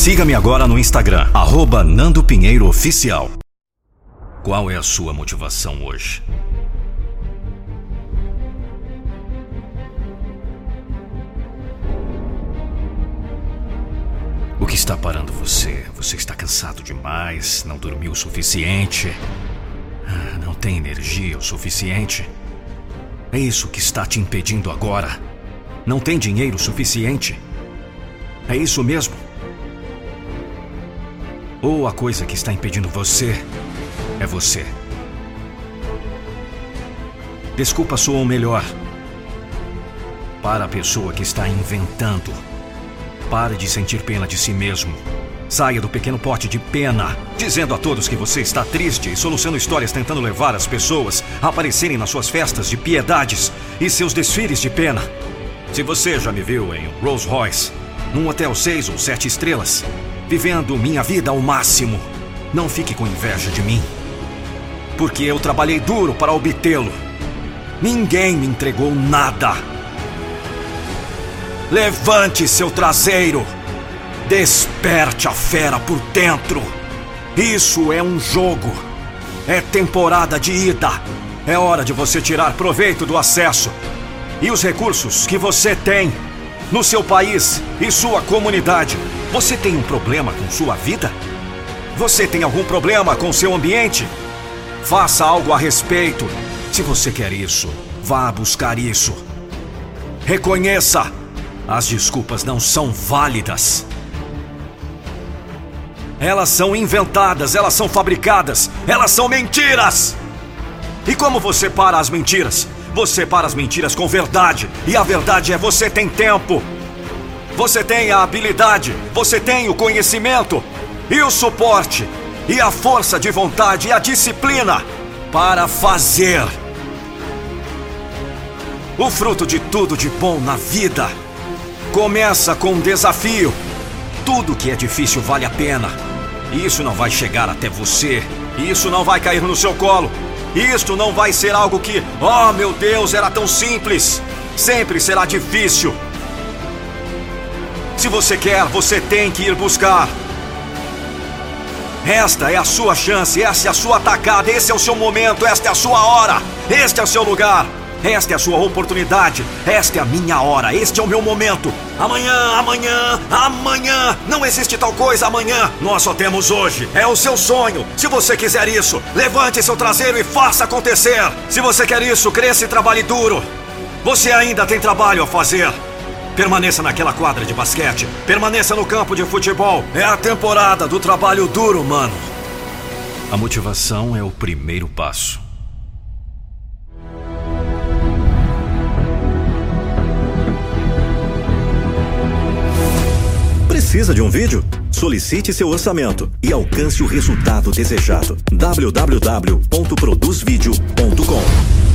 Siga-me agora no Instagram, arroba Nando Pinheiro Oficial. Qual é a sua motivação hoje? O que está parando você? Você está cansado demais? Não dormiu o suficiente? Ah, não tem energia o suficiente? É isso que está te impedindo agora? Não tem dinheiro suficiente? É isso mesmo? Ou a coisa que está impedindo você é você? Desculpa soam melhor. Para a pessoa que está inventando Pare de sentir pena de si mesmo. Saia do pequeno pote de pena, dizendo a todos que você está triste e solucionando histórias tentando levar as pessoas a aparecerem nas suas festas de piedades e seus desfiles de pena. Se você já me viu em Rolls Royce, num hotel seis ou sete estrelas, vivendo minha vida ao máximo, não fique com inveja de mim. Porque eu trabalhei duro para obtê-lo. Ninguém me entregou nada. Levante seu traseiro. Desperte a fera por dentro. Isso é um jogo. É temporada de ida. É hora de você tirar proveito do acesso e os recursos que você tem no seu país e sua comunidade. Você tem um problema com sua vida? Você tem algum problema com seu ambiente? Faça algo a respeito. Se você quer isso, vá buscar isso. Reconheça as desculpas não são válidas. Elas são inventadas, elas são fabricadas, elas são mentiras! E como você para as mentiras? Você para as mentiras com verdade. E a verdade é você tem tempo. Você tem a habilidade, você tem o conhecimento e o suporte e a força de vontade e a disciplina para fazer. O fruto de tudo de bom na vida Começa com um desafio. Tudo que é difícil vale a pena. Isso não vai chegar até você. Isso não vai cair no seu colo. Isto não vai ser algo que, oh meu Deus, era tão simples. Sempre será difícil. Se você quer, você tem que ir buscar. Esta é a sua chance, esta é a sua atacada, esse é o seu momento, esta é a sua hora, este é o seu lugar. Esta é a sua oportunidade. Esta é a minha hora. Este é o meu momento. Amanhã, amanhã, amanhã. Não existe tal coisa amanhã. Nós só temos hoje. É o seu sonho. Se você quiser isso, levante seu traseiro e faça acontecer. Se você quer isso, cresça e trabalhe duro. Você ainda tem trabalho a fazer. Permaneça naquela quadra de basquete. Permaneça no campo de futebol. É a temporada do trabalho duro, mano. A motivação é o primeiro passo. Precisa de um vídeo? Solicite seu orçamento e alcance o resultado desejado. www.produzvideo.com